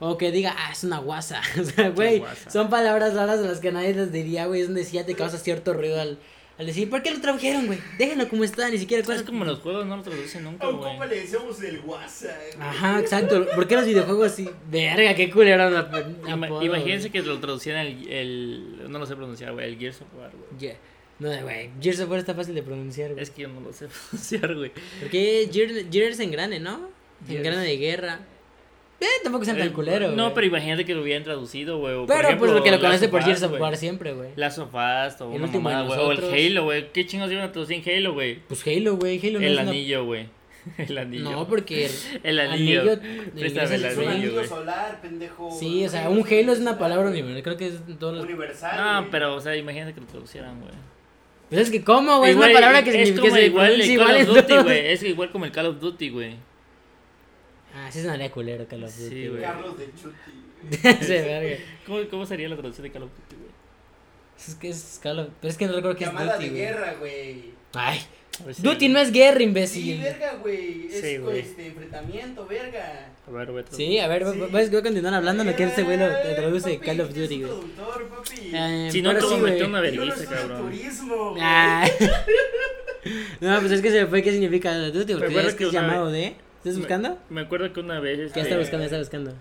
O que diga, ah, es una guasa. O sea, güey, son palabras raras a las que nadie les diría, güey. Es donde sí ya te causa cierto ruido al, al decir, ¿por qué lo tradujeron, güey? Déjenlo como está, ni siquiera Es cosas como los juegos no lo traducen nunca, güey. compa le decíamos el WhatsApp. güey. Ajá, exacto. ¿Por qué los videojuegos así? Verga, qué culero la Imagínense que lo traducieran el, el. No lo sé pronunciar, güey. El Gears of War, güey. Yeah. No, güey, Gears of War está fácil de pronunciar, güey. Es que yo no lo sé pronunciar, güey. Porque Gears, Gears en grande, ¿no? En Gears. grande de guerra. Eh, tampoco sean tan Eh, culero, No, pero imagínate que lo hubieran traducido, güey. o por Pero ejemplo, pues porque lo Last conoce of por Gears of. War siempre, güey. Last of Us o El una último mamada, güey. O el. Halo, güey. ¿Qué chingos iban a traducir en Halo, güey? Pues Halo, güey. Halo no El es una- anillo, güey. El anillo. No, porque El anillo. inglés el un anillo, anillo güey. solar, pendejo. Sí, o sea, un Halo es una palabra universal. Creo que es en todos los. Universal. No, güey. pero, o sea, imagínate que lo traducieran, güey. Pues es que, ¿cómo, güey? Es una palabra que es significa como igual el Call of Duty, güey. Es igual como el Call of Duty, güey. Ah, sí sonaría culero Call of Sí, Duty, güey. Carlos de Chuti. Sí, verga. ¿Cómo, ¿Cómo sería la traducción de Call of Duty, güey? Es que es Call of... Pero es que no recuerdo que es Llamada Duty, de güey. guerra, güey. Ay, Duty no es guerra, Sí, imbécil. verga, güey. Es Sí, güey. este enfrentamiento, verga. A ver, güey. Sí, a ver, Sí. vas a continuar hablando, no quiero este güey lo traduce papi, Call of ¿quién es Duty, güey. Eh, Si no, sí, voy meter güey. una vergüenza, cabrón. turismo, güey. Ah. No, pues es que se me fue qué significa Call of Duty, porque acuerdo es que que es llamado de... ¿Estás buscando? Me acuerdo que una vez. ¿Qué Este, está buscando? está buscando?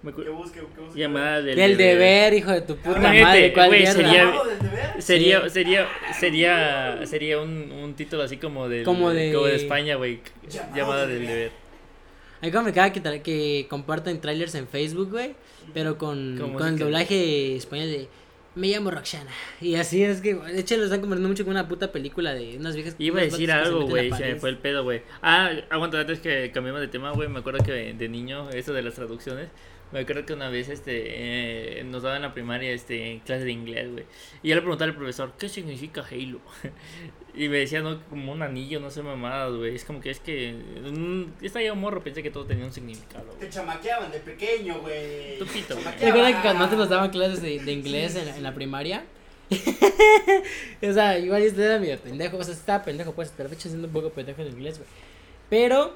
me ¿Qué busque, qué busque? llamada del. Del deber, hijo de tu puta Imagínate, madre, ¿cuál güey, guerra? sería- ¿Llamado del deber? Sería, Sí. sería, sería, sería un, un título así como del, Como de- España, güey. Llamada del del deber. A mí como me caga que, que comparten trailers en Facebook, güey, pero con, Con el doblaje español de Me llamo Roxana. Y así es que, de hecho, lo están mucho con una puta película de unas viejas. Iba a decir algo, güey, se me fue el pedo, güey. Ah, aguanta, antes que cambiemos de tema, güey, me acuerdo que de niño, eso de las traducciones, me acuerdo que una vez, este, eh, nos daban en la primaria, este, clase de inglés, güey. Y yo le preguntaba al profesor, ¿qué significa Halo? y me decía, no, como un anillo, no sé, mamadas, güey. Es como que es que, mm, estaba yo morro, pensé que todo tenía un significado, güey. Te chamaqueaban de pequeño, güey. Tu pito, güey. ¿Te acuerdas que cuando antes nos daban clases de, de inglés en, en la primaria? o sea, igual este era medio pendejo, o sea, estaba pendejo, pues, pero de hecho siendo un poco pendejo en inglés, güey. Pero,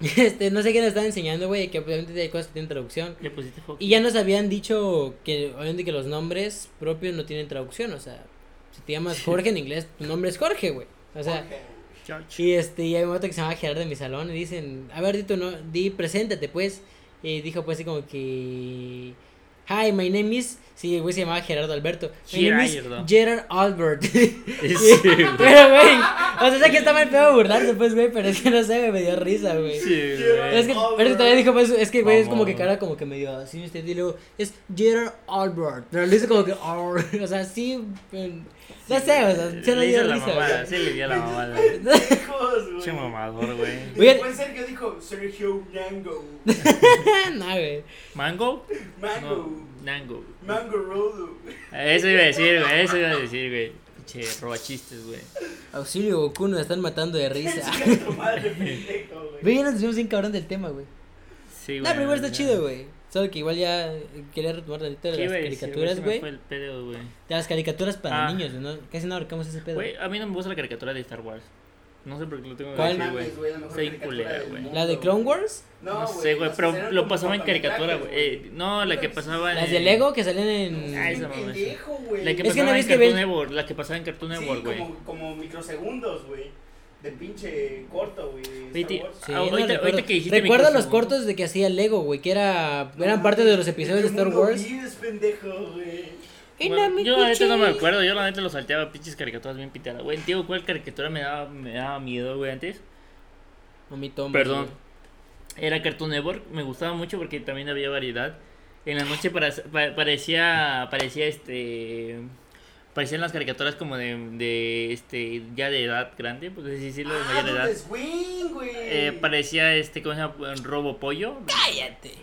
este, no sé qué nos estaban enseñando, güey, que obviamente hay cosas que tienen traducción. Le pusiste foco. Y ya nos habían dicho que obviamente que los nombres propios no tienen traducción, o sea, si te llamas Jorge en inglés, tu nombre es Jorge, güey. O sea, Jorge. George. y este, y hay un otro que se llama Gerardo de mi salón y dicen, a ver, di tu no, di, preséntate pues. Y dijo pues así como que, hi, my name is, sí, el güey se llamaba Gerardo Alberto. My name is Gerardo. Gerard Albert. Sí, güey. pero, güey, o sea, sé que está mal pedo burlarse pues, güey, pero es que no sé, güey, me dio risa, güey. Sí, güey. Es que, pero es que todavía dijo, pues, es que, güey, es como que cara como que medio así, usted, y luego, es Gerard Albert, pero lo dice como que, o sea, sí, no sé, o sea, se le dio la risa, mamada, güey. sí le dio la mamada. Güey. Che mamador, güey. Después Sergio dijo Sergio Nango. no, güey. ¿Mango? Mango. No, Nango. Mango Rodo. Eso iba a decir, güey, eso iba a decir, güey. Che, roba chistes, güey. Auxilio Goku, nos están matando de risa. Güey. Ve, ya nos pusimos bien cabrón del tema, güey. Sí, No, pero igual está chido, güey. Solo que igual ya eh, quería retomar tantito de ¿Qué las caricaturas, güey. De las caricaturas para Ah. niños, ¿no? Casi no abarcamos ese pedo. Güey, a mí no me gusta la caricatura de Star Wars. No sé por qué lo tengo que ¿Cuál? decir, güey. Güey, la Soy culera, güey. ¿La de Clone Wars? No, No sé, güey, pero lo pasaba en caricatura, güey. Eh, no, la que pasaba en. Las de Lego que salían en... Ah, Ay, esa mamá. La que Es que pasaba no en Cartoon Network. La que pasaba en Cartoon Network, güey. como, como microsegundos, güey. De pinche corto, güey. Sí, Ah, no ahorita- que dijiste Recuerdo los cortos de que hacía Lego, güey, que era No eran parte de los episodios de ¿en qué Star Wars. vives, pendejo, güey? Bueno, yo la neta no me acuerdo, yo la neta lo salteaba pinches caricaturas bien piteadas. Güey, tío, ¿cuál caricatura me daba, me daba miedo, güey, antes? Thomas, Perdón. güey. Era Cartoon Network, me gustaba mucho porque también había variedad. En la noche para, pa- parecía, parecía este... Parecían las caricaturas como de, de, este, ya de edad grande, pues así decirlo, de Ah, mayor edad. ¿dónde Swing, güey? Eh, parecía este, ¿cómo se llama? Robo Pollo. Cállate.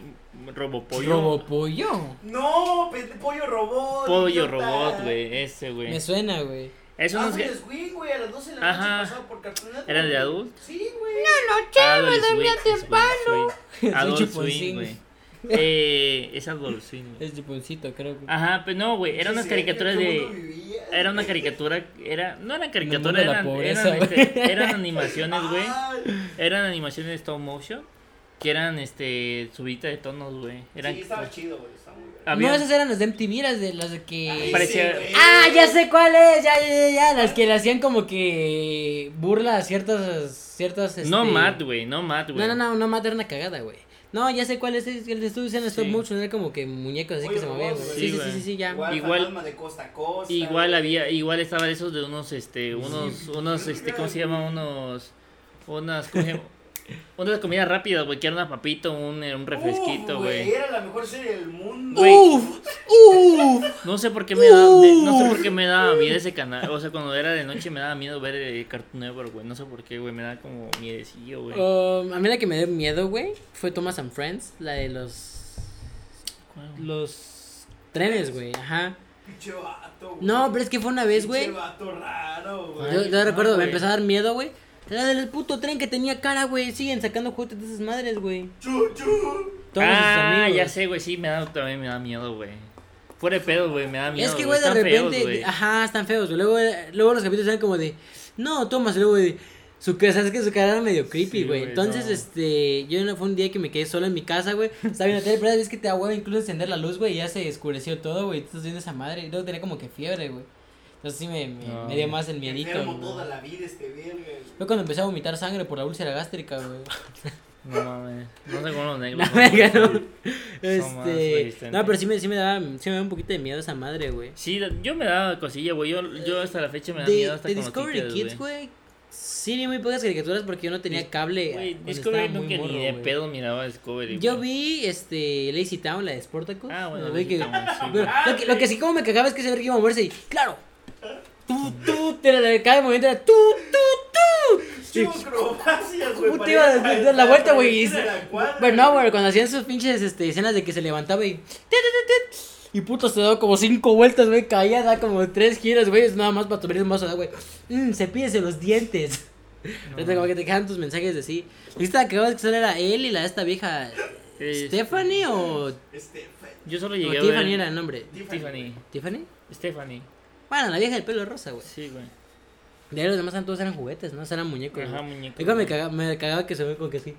Robo Pollo. Robopollo. No, pende- pollo robot. Pollo idiota. robot, güey, ese, Me güey. suena, güey. Es Ah, unos Swing, güey, a las 12 de la Ajá. noche pasaba por Cartoon. ¿Eran de adultos? Sí, güey. Adult Swing, temprano. Swing. Adult chuponcín. Swing, güey. Eh, es güey. Es chuponcito, creo. que- Ajá, pero no, güey, unas Sí, caricaturas ¿en qué de... Era una caricatura, era, no caricaturas, de la eran, pobreza, eran, güey. este, eran animaciones, güey. Eran animaciones stop motion, que eran, este, subida de tonos, güey. Eran, Sí, estaba chido, güey, estaba muy bien. había- No, esas eran las de MTV, las de las de que. Ay, parecía- sí, güey. Ah, ya sé cuál es, ya, ya, ya, ya, las que le hacían como que burla a ciertas, ciertas, este... No Matt, güey, no Matt, güey. No, no, no, no, Matt era una cagada, güey. No, ya sé cuál es, el de estudio en stop Sí. motion, era como que muñecos así que se movían. Sí, sí, Sí, sí, sí, ya. Igual, Igual- de costa a costa. Igual había, igual estaba esos de unos, este, unos, Sí, unos, este, ¿cómo se llama? Unos, unas, ¿cómo se llama? Unas comidas rápidas, güey, que era una papita, un, un refresquito, güey. Era la mejor serie del mundo. Güey. Uf, uf. No sé por qué me daba, me- no sé por qué me daba miedo ese canal, o sea, cuando era de noche me daba miedo ver eh, Cartoon Network, güey, no sé por qué, güey, me daba como miedecillo, güey. Um, a mí la que me dio miedo, güey, fue Thomas and Friends, la de los ¿Cuál? los trenes, güey, ajá. Pinche vato, güey. No, pero es que fue una vez, Pinche güey. vato raro, güey. Yo, yo no, recuerdo, me güey. empezó a dar miedo, güey. La del puto tren que tenía cara, güey. Siguen sacando juguetes de esas madres, güey. Ah, amigos. ya sé, güey, sí, me da, también me da miedo, güey. Fuera de pedo, güey, me da miedo. es que, güey, de feos, repente, ajá, están feos, güey. Luego, luego los capítulos eran como de, no, Thomas, y luego de, su cara, sabes que su cara era medio creepy, güey. Entonces, no. este, yo no fue un día que me quedé solo en mi casa, güey. Estaba viendo tele, pero es que te da huevo incluso encender la luz, güey, y ya se oscureció todo, güey. Estás viendo esa madre. Y luego tenía como que fiebre, güey. Entonces sí me, me, No. me dio más el miedito. Enfermo ¿no? toda la vida este verga. Fue cuando empecé a vomitar sangre por la úlcera gástrica, güey. No mames. No sé cómo los negros. La son, verga. ¿no? Este. No, pero sí me, sí me daba, sí me daba un poquito de miedo esa madre, güey. Sí, yo me daba cosilla, güey. Yo, yo hasta la fecha me da De, miedo hasta de con los Discovery títeres, Kids, güey. Sí, vi muy pocas caricaturas porque yo no tenía cable. Güey, cuando Discovery nunca ni morro, de güey. pedo miraba Discovery. Yo güey. vi este Lazy Town, la de Sportacus. Ah, bueno, Güey, Lazy que- Town, sí, pero güey. lo, que, lo que sí como me cagaba es que se ve que iba a moverse y claro. Tú, tú, cada movimiento era tú, tú, tú. Chivo acrobacias, güey. Puta, iba a dar- la vuelta, güey, Bueno, no, güey, cuando hacían sus pinches este, escenas de que se levantaba y. Y puto se daba como cinco vueltas, güey. Caía, da como tres giros, güey. Es nada más para tomar un vaso de agua, güey. Mmm, cepíllese los dientes. Entonces, como que te quedan tus mensajes de sí. ¿Viste la que acabas que solo era él y la de esta vieja Eh, Stephanie o, Este, Yo solo llegué a Tiffany ver. era el nombre? Tiffany. ¿Tiffany? Stephanie. Bueno, la vieja del pelo rosa, güey. Sí, güey. De ahí los demás eran todos eran juguetes, ¿no? Eran muñecos. Ajá, güey. muñeco. Digo, me cagaba, me cagaba que se ve como que así.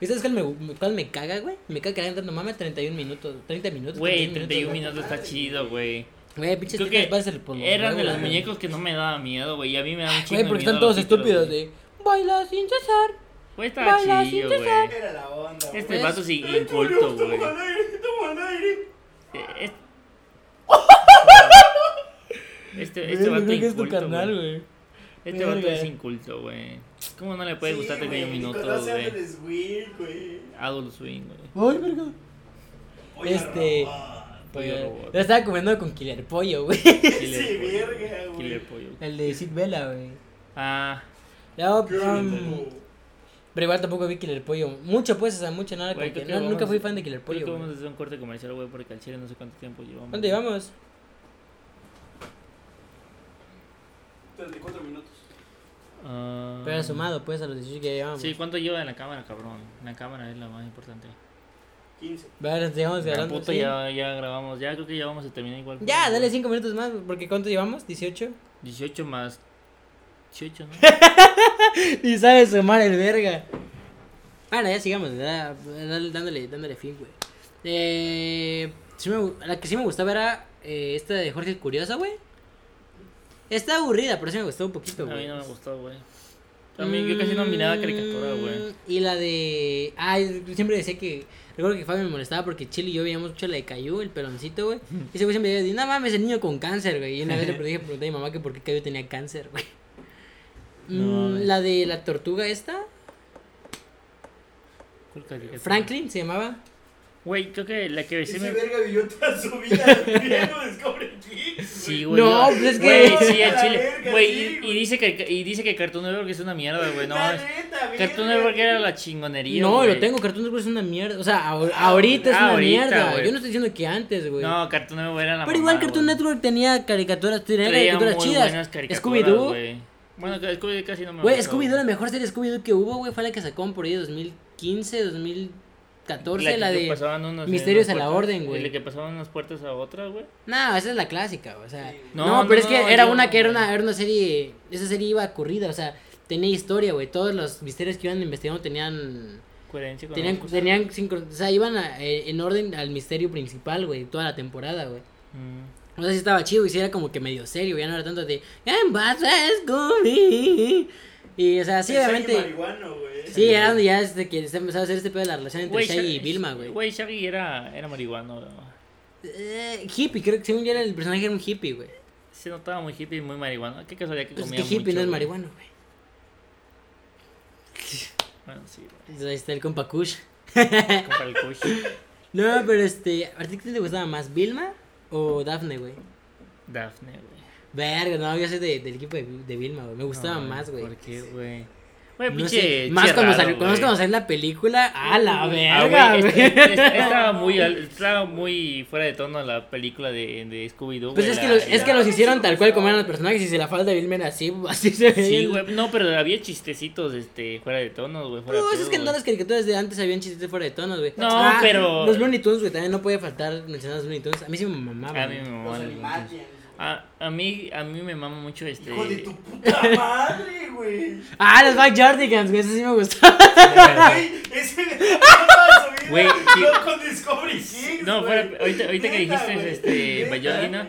¿Viste cuál me, cuál me caga, güey? Me caga que hayan entrando mames 31 minutos, 30 minutos. Güey, 31 31 güey. minutos está chido, güey. Güey, pinches Creo que por los Eran de los muñecos que no me daba miedo, güey. Y a mí me da un chingo Güey, porque están todos estúpidos de baila sin cesar. Güey, estaba Baila chido, sin güey. cesar. Era la onda, güey. Este Es- vato sí inculto, güey. Toma al aire, toma al aire. Eh, es- Este, este vato creo que es tu inculto, carnal, güey. Este vato es inculto, güey. ¿Cómo no le puede Sí, gustar Pequeño Minuto, güey? Adult Swim, güey. Adult Swing, güey. Ay, verga. Oye, Este-. Pollo estaba comiendo con Killer Pollo, güey. Sí, verga, güey. Killer pollo. El de Sid Vela, güey. Ah, um, rico. pero igual tampoco vi Killer Pollo. Mucho, pues, o sea, mucho, nada. como que creo que no, nunca fui fan de Killer creo Pollo. que güey. vamos a hacer un corte comercial, güey, porque al chile no sé cuánto tiempo llevamos. ¿Dónde vamos? 34 minutos. Ah, Pero sumado, pues, a los 18 que llevamos. Sí, ¿cuánto lleva en la cámara, cabrón? La cámara es la más importante. 15. Vale, sigamos Ya, grabando. puto, sí. ya, ya grabamos. Ya creo que ya vamos a terminar igual. Ya, dale 5 minutos más, porque ¿cuánto llevamos? ¿18? 18 más 18, ¿no? y sabe sumar el verga. Bueno, ya sigamos, ya, dale- dándole, dándole fin, güey. Eh, sí me la que sí me gustaba era eh, esta de Jorge el Curioso, güey. Está aburrida, pero sí me gustó un poquito, A güey. mí no me gustó, güey. A mí yo casi no miraba caricatura, güey. Mm, Y la de. Ay, yo siempre decía que. Recuerdo que Fabio me molestaba porque Chile y yo veíamos mucho la de Cayu, el peloncito, güey. Y ese güey siempre decía, no mames, el niño con cáncer, güey. Y una vez le dije, pregunté a mi mamá que por qué Cayu tenía cáncer, güey. No Mm, la de la tortuga esta. Franklin se llamaba. Güey, creo que la que sí Ese me. verga vivió toda su vida Kids. Sí, güey. No, pues es Güey, que- sí, A al la chile. Güey, sí, y, y güey. dice que y dice que Cartoon Network es una mierda, güey. No, La mames. neta, Cartoon. Network era la chingonería. No, güey. lo tengo, Cartoon Network es una mierda. O sea, ahor- ahorita es ah, una ahorita, mierda. güey. Yo no estoy diciendo que antes, güey. No, Cartoon Network era la Pero igual mamada, Cartoon güey. Network tenía caricaturas, tenía Traía caricaturas muy chidas. Scooby-Doo. güey. Bueno, Scooby-Doo casi no me Güey, Scooby-Doo, la mejor serie Scooby-Doo que hubo, güey, fue la que sacó por ahí 2015, 2014, la, que de... unos- Misterios a la puertas, Orden, güey. y La que pasaban unas puertas a otra, güey. No, esa es la clásica, o sea... Sí. No, No, pero no, es que no, era yo- una que era una, era una serie... Esa serie iba corrida, o sea, tenía historia, güey. Todos los misterios que iban investigando tenían... Coherencia con Tenían, tenían sincro- o sea, iban a- eh, en orden al misterio principal, güey, toda la temporada, güey. Mm. O sea, sí estaba chido y sí era como que medio serio, ya no era tanto de... ¿Qué pasa, Scooby? Y, o sea, sí, El obviamente... marihuano, güey. Sí, era donde ya desde que se empezaba a hacer este pedo de la relación entre Güey, Shaggy y Shaggy- Vilma, güey. Güey, Shaggy era, era marihuano, güey. Eh, hippie, creo que según yo era el personaje era un hippie, güey. Se notaba muy hippie y muy marihuano. Qué casualidad que Pues es comía que hippie mucho, no es marihuano, güey. Bueno, sí, güey. Entonces, Ahí está el compa Kush. Compra el kush. No, pero este, ¿a ti qué te gustaba más, Vilma o Daphne, güey? Daphne, güey. Verga, no, yo soy de- del equipo de, de Vilma, güey. Me gustaba No, más, güey. ¿Por qué, güey? Güey, No pinche. sé, más cuando salió, cuando salió la película, a la Ah, verga, este- este- estaba muy estaba muy fuera de tono la película de, de Scooby Doo. Pues es que, los, es que los hicieron tal cual como eran los personajes y si la falda de Bill era así, así se veía. Sí, güey, no, pero había chistecitos este fuera de tono, güey, fuera No, es que en todas las caricaturas de antes habían chistes fuera de tonos, güey. No, pero- Los Looney Tunes, güey, también no puede faltar mencionar los Looney Tunes. A mí sí me mamaban. A mí me güey. mamaban Los A, a mí a mí me mama mucho este Hijo de tu puta madre, güey. Ah, los Backyardigans, güey, eso sí me gustaba. Güey, ese su. Güey, con Discovery Kids, No, fuera, ahorita, ahorita que dijiste güey, este. Bayolina,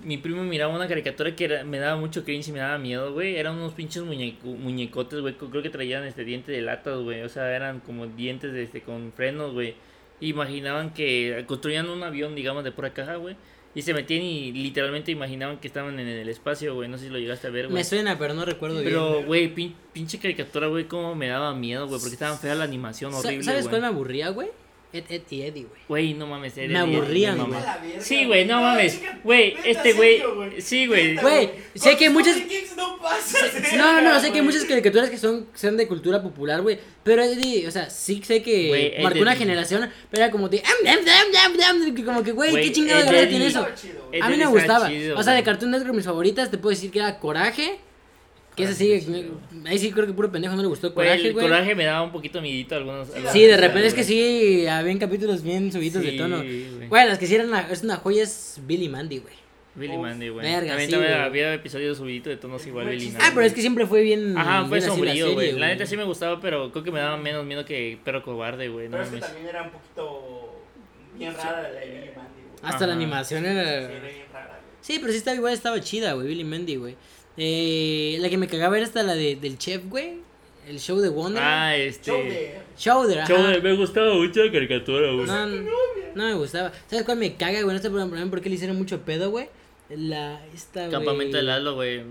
mi primo miraba una caricatura que era, me daba mucho cringe y me daba miedo, güey. Eran unos pinches muñeco, muñecotes, güey. Creo que traían este diente de latas, güey. O sea, eran como dientes de, este, con frenos, güey. Imaginaban que construían un avión, digamos, de pura caja, güey. Y se metían y literalmente imaginaban que estaban en el espacio, güey. No sé si lo llegaste a ver, güey. Me suena, pero no recuerdo Pero, bien. güey, pin- pinche caricatura, güey, cómo me daba miedo, güey. Porque estaban fea la animación horrible, ¿Sabes güey. cuál me aburría, güey? Ed, Ed y Eddie, güey. Güey, no mames, Ed, Me aburrían, güey. Sí, güey, no mames. Güey, este güey. Sí, güey. Güey, sé que muchas- no pasa, No, no, no, sé que hay muchas caricaturas que son, son de cultura popular, güey. Pero Eddie, o sea, sí sé que marcó una generación, pero era como de. Como que, güey, qué chingada gracia tiene eso. A mí me gustaba. o sea, de. Cartoon Network, mis favoritas, te puedo decir que era Coraje. Que ese sí, ahí sí creo que puro pendejo no le gustó Güey, Coraje, el güey. coraje me daba un poquito miedito algunos. algunos Sí, de repente es que sí, habían capítulos bien subidos de Sí, tono. güey. Güey, las que sí eran una, es una joya es Billy Mandy, güey. Billy Mandy, güey. verga, También, sí, también güey. había episodios subiditos de tonos igual Billy sí. Ah, pero es que siempre fue bien. Ajá, fue bien sombrío, güey. La neta sí me gustaba, pero creo que me daba menos miedo que Perro Cobarde, güey. No Pero es que también era un poquito bien rara la de Billy Mandy, güey. Hasta la animación Sí, era. era bien rara, güey. Sí, pero sí estaba igual, estaba chida, güey, Billy Mandy, güey. Eh, la que me cagaba era esta, la de, del chef, güey. El show de Wonder. Ah, este. Show de... Showder, ajá. Chau, me gustaba mucho la caricatura, güey. No, no me gustaba. ¿Sabes cuál me caga, güey? No sé por por qué le hicieron mucho pedo, güey. La. Esta, güey. Campamento de Laszlo, güey.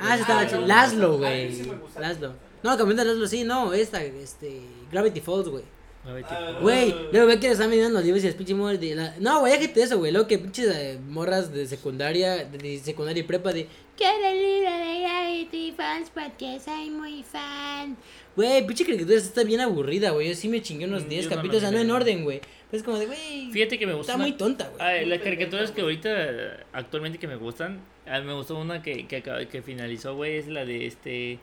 Ah, estaba Ah, chido. no. Laszlo, güey. sí. Laszlo. No, Campamento de Laszlo, sí, no. Esta, este. Gravity Falls, güey. Ah, Güey, luego ve que le están vendiendo los libros y las pinches morras de la... No, güey, déjate eso, güey. Luego que pinches eh, morras de secundaria, de, de secundaria y prepa de... Quiero el libro de Gravity Falls porque soy muy fan. Güey, pinche caricatura está bien aburrida, güey. Yo sí me chingué unos Mm, 10 yo no capítulos, o sea, no en orden, güey. Pues como de, güey... Fíjate que me gusta. Está una- muy tonta, güey. Ah, las caricaturas que ahorita, actualmente que me gustan, a mí me gustó una que, que, que finalizó, güey, es la de este,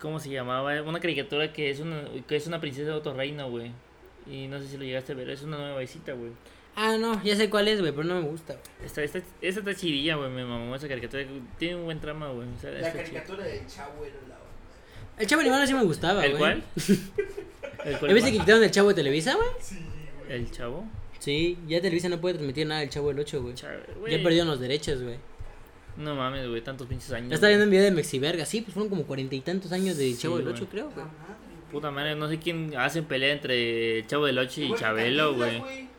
¿cómo se llamaba? Una caricatura que es una, que es una princesa de otro reino, güey. Y no sé si lo llegaste a ver, es una nueva visita, güey. Ah, no, ya sé cuál es, güey, pero no me gusta, güey. Esta, esta, esta está chidilla, güey, me mamó esa caricatura. Tiene un buen trama, güey. O sea, La está caricatura del chavo era la El chavo animado sí me gustaba, güey. ¿El cuál? ¿El cuál? ¿Ya viste que quitaron el chavo de Televisa, güey? Sí, güey. ¿El chavo? Sí, ya Televisa no puede transmitir nada del chavo del 8, güey. Ya perdieron los derechos, güey. No mames, güey, tantos pinches años. Ya estaba viendo un video de Mexiverga, sí, pues fueron como cuarenta y tantos años de Sí, Chavo del güey. 8, creo, güey. Puta madre, no sé quién hacen pelea entre el Chavo del Ocho y Igual que Chabelo, güey.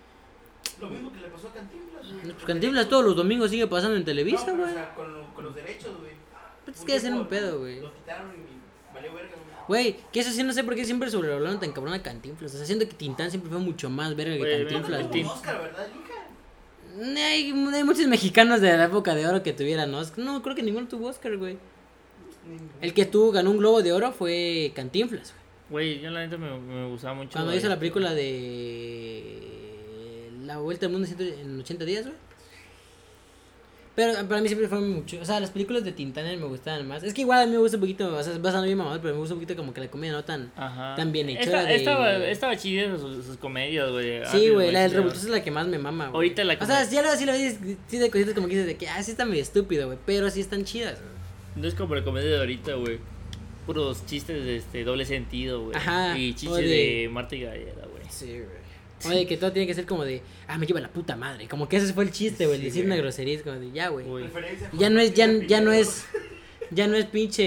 Lo mismo que le pasó a Cantinflas, güey. Pues Cantinflas todos los domingos sigue pasando en Televisa, güey. o sea, con, lo- con los derechos, güey. Pues es que hacen un pedo, güey. Lo quitaron y valió verga, güey. Güey, que eso sí no sé por qué siempre sobrevolaron tan cabrón a Cantinflas. O sea, siento que Tintán siempre fue mucho más verga que Cantinflas, Tin- güey. Un Oscar, ¿verdad, hija? Hay, hay muchos mexicanos de la época de oro que tuvieran Oscar. No, creo que ninguno tuvo Oscar, güey. El que tuvo, ganó un globo de oro fue Cantinflas, güey. Güey, yo la neta me, me gustaba mucho. Cuando hizo la película de La Vuelta al Mundo en ciento- en 80 días, güey. Pero para mí siempre fue mucho. O sea, las películas de Tintán me gustaban más. Es que igual a mí me gusta un poquito, o sea, es bastante bien mamado, pero me gusta un poquito como que la comedia no tan. Ajá. tan bien hecha Esta- de- Estaba, estaba chida sus, sus comedias, güey. Sí, güey, la del sí, Revoltoso es la que más me mama, güey. Ahorita la O sea, comedia- sí, algo así lo ves, sí de cositas como que dices de que, ah, sí está medio estúpido, güey, pero sí están chidas. No es como la comedia de ahorita, güey. Puros chistes de este doble sentido, güey. Ajá, Y chistes de- de... Marta y Gallera, güey. Sí, güey. Oye, que todo tiene que ser como de, ah, me lleva la puta madre. Como que ese fue el chiste, güey, Sí, decir güey. una grosería. Es como de, ya, güey. Ya no es, ya, ya no es, ya no es pinche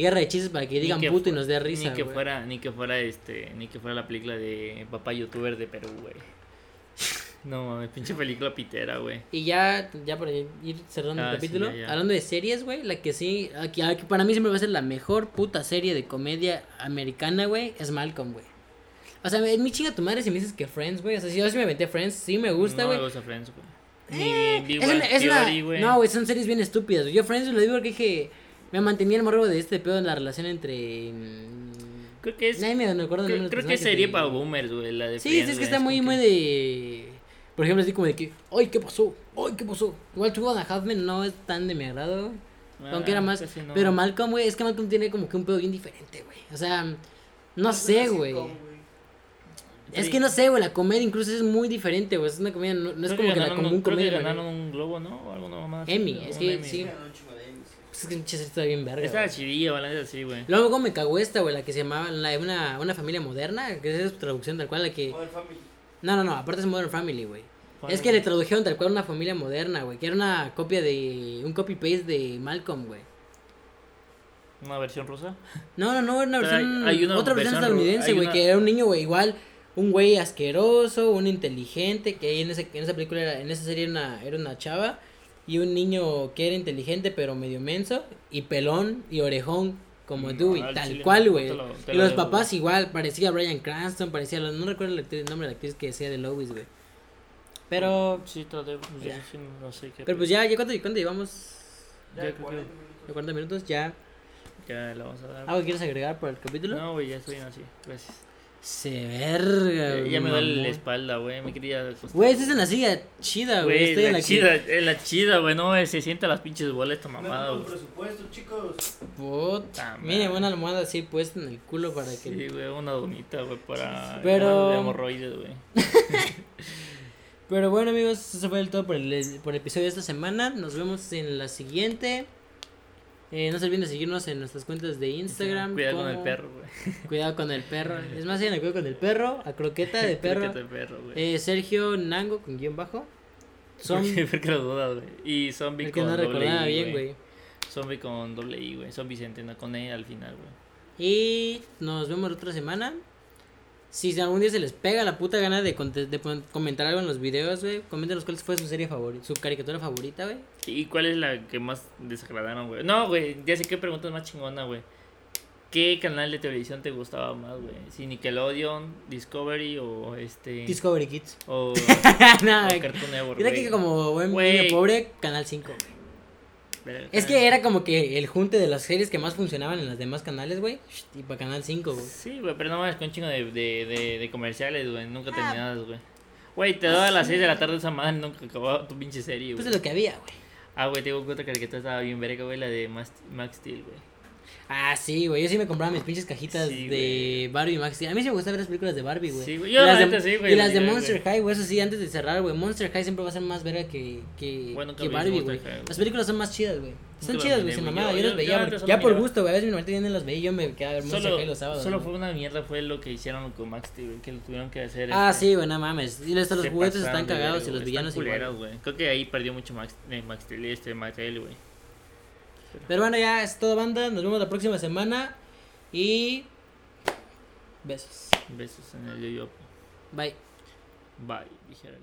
guerra de chistes para que digan que puto y nos dé risa, Ni que güey. fuera, ni que fuera este, ni que fuera la película de papá youtuber de Perú, güey. No mames, pinche película pitera, güey. Y ya, ya para ir cerrando Ah, el sí, capítulo, ya, ya. hablando de series, güey, la que sí, aquí, aquí para mí siempre va a ser la mejor puta serie de comedia americana, güey, es Malcolm, güey. O sea, mi chinga tu madre si me dices que Friends, güey. O sea, si yo sí me aventé Friends, sí me gusta, no güey. me gusta Friends, güey. Ni Eh, Big es una, es Theory, no, güey, son series bien estúpidas. Yo Friends lo digo porque dije, Me mantenía el morbo de este pedo en la relación entre. mm, Creo que es. Nadie me acuerdo Creo, creo que sería para boomers, güey. La de Sí, Friends, es que está muy, muy que- de. Por ejemplo, así como de que. ¡Ay, qué pasó! ¡Ay, qué pasó! Igual Two and a Half Men no es tan de mi agrado. Aunque era Ah, más. no. Pero Malcolm, güey, es que Malcolm tiene como que un pedo bien diferente, güey. O sea, no sé, güey. Es que no sé, güey, la comedia incluso es muy diferente, güey. Es una comedia, no, no es Creo como que la ganaron común un- creo que comedia. ganaron güey. un globo, ¿no? O mamá así, Emmy, es que Emmy. sí. Pues es que pinche está bien verga. Estaba chidilla, balance así, güey. Luego me cagó esta, güey, la que se llamaba la de una, una familia moderna, que es su traducción tal cual, la que... No, no, no, aparte es Modern Family, güey. Es que le tradujeron tal cual una familia moderna, güey, que era una copia de... un copy-paste de Malcolm, güey. Una versión rusa. No, no, no, era una versión... hay- hay una otra versión versión estadounidense, güey, una- que era un niño, güey, igual... Un güey asqueroso, un inteligente, que en, ese, en esa película, era, en esa serie era una, era una chava, y un niño que era inteligente pero medio menso, y pelón y orejón, como No, Dewey, al tal chile cual, güey. lo- Y lo los papás igual, parecía Brian Cranston, parecía, no recuerdo el, actriz- el nombre de la actriz que decía de Lois, güey. Pero, Sí, te lo debo. pues, Ya. sí no sé qué. pero pues ya, ¿ya cuánto, cuánto llevamos? Ya que- ¿De 40 minutos? Ya. Ya la vamos a dar. ¿Algo quieres agregar por el capítulo? No, güey, ya estoy bien así. Gracias. Se verga, Ya, ya me duele la espalda, güey. Me quería. Güey, estás en la silla chida, güey. Güey, Estoy en la la que- chida, en la chida, güey, no, se sienta las pinches bolas esta mamada, güey. presupuesto, chicos. Puta, Mire, una almohada así puesta en el culo para que. Sí, güey, una donita, güey, para Pero- de hemorroides, güey. Pero bueno, amigos, eso fue el todo por el, por el episodio de esta semana. Nos vemos en la siguiente. Eh, no se olviden de seguirnos en nuestras cuentas de Instagram. Cuidado con el como- perro, güey. Cuidado con el perro. Es más, síganle cuidado con el perro. A croqueta de perro. Creo que te perro, güey. Eh, Sergio Nango con guion bajo. Son ¿Por qué? Porque lo dudas, güey. Y zombie con no doble I, bien, güey. Zombie con doble I, güey. Zombie Centeno con E al final, güey. Y nos vemos la otra semana. Si algún día se les pega la puta gana de, de comentar algo en los videos, güey, coméntenos cuál fue su serie favorita, su caricatura favorita, güey. ¿Y cuál es la que más desagradaron, güey? No, güey, ya sé qué pregunta es más chingona, güey. ¿Qué canal de televisión te gustaba más, güey? Si Nickelodeon, Discovery o este... Discovery Kids. o, o no, Cartoon Network, Mira güey. que como buen niño pobre, Canal 5, güey. Es que era como que el junte de las series que más funcionaban en los demás canales, güey. Y para Canal 5, güey. Sí, güey, pero no mames con un chingo de, de, de, de comerciales, güey. Nunca Ah. terminadas, güey. Güey, te daba a las 6 de la tarde esa madre nunca acababa tu pinche serie, Pues güey. es lo que había, güey. Ah, güey, te digo que otra caricatura estaba bien verga, güey, la de Max, Max Steel, güey. Ah, sí, güey. Yo sí me compraba mis pinches cajitas Sí, de Barbie y Max. A mí sí me gusta ver las películas de Barbie, güey. Sí, güey. Y Yo, las la de, sí, güey, y las de. Monster High, güey. Eso sí, antes de cerrar, güey. Monster High siempre va a ser más verga que, que, Bueno, que Barbie, güey. Las películas son más chidas, güey. Están chidas, güey, güey. mamada. Yo- Yo, yo- las veía yo ya por miraba. gusto, güey. A veces mi mamá también las veía y yo me quedaba a ver Monster Solo, High los sábados. solo güey. fue una mierda, fue lo que hicieron con Max Steel, güey, que lo tuvieron que hacer. Ah, este, sí, güey, no mames. Y hasta los se juguetes están cagados y los villanos igual. Creo que ahí perdió mucho Max, eh, Max Steel, este, Mattel, güey. Pero bueno, ya es todo, banda. Nos vemos la próxima semana. Y. Besos. Besos en el yo-yo. Bye. Bye, dijera.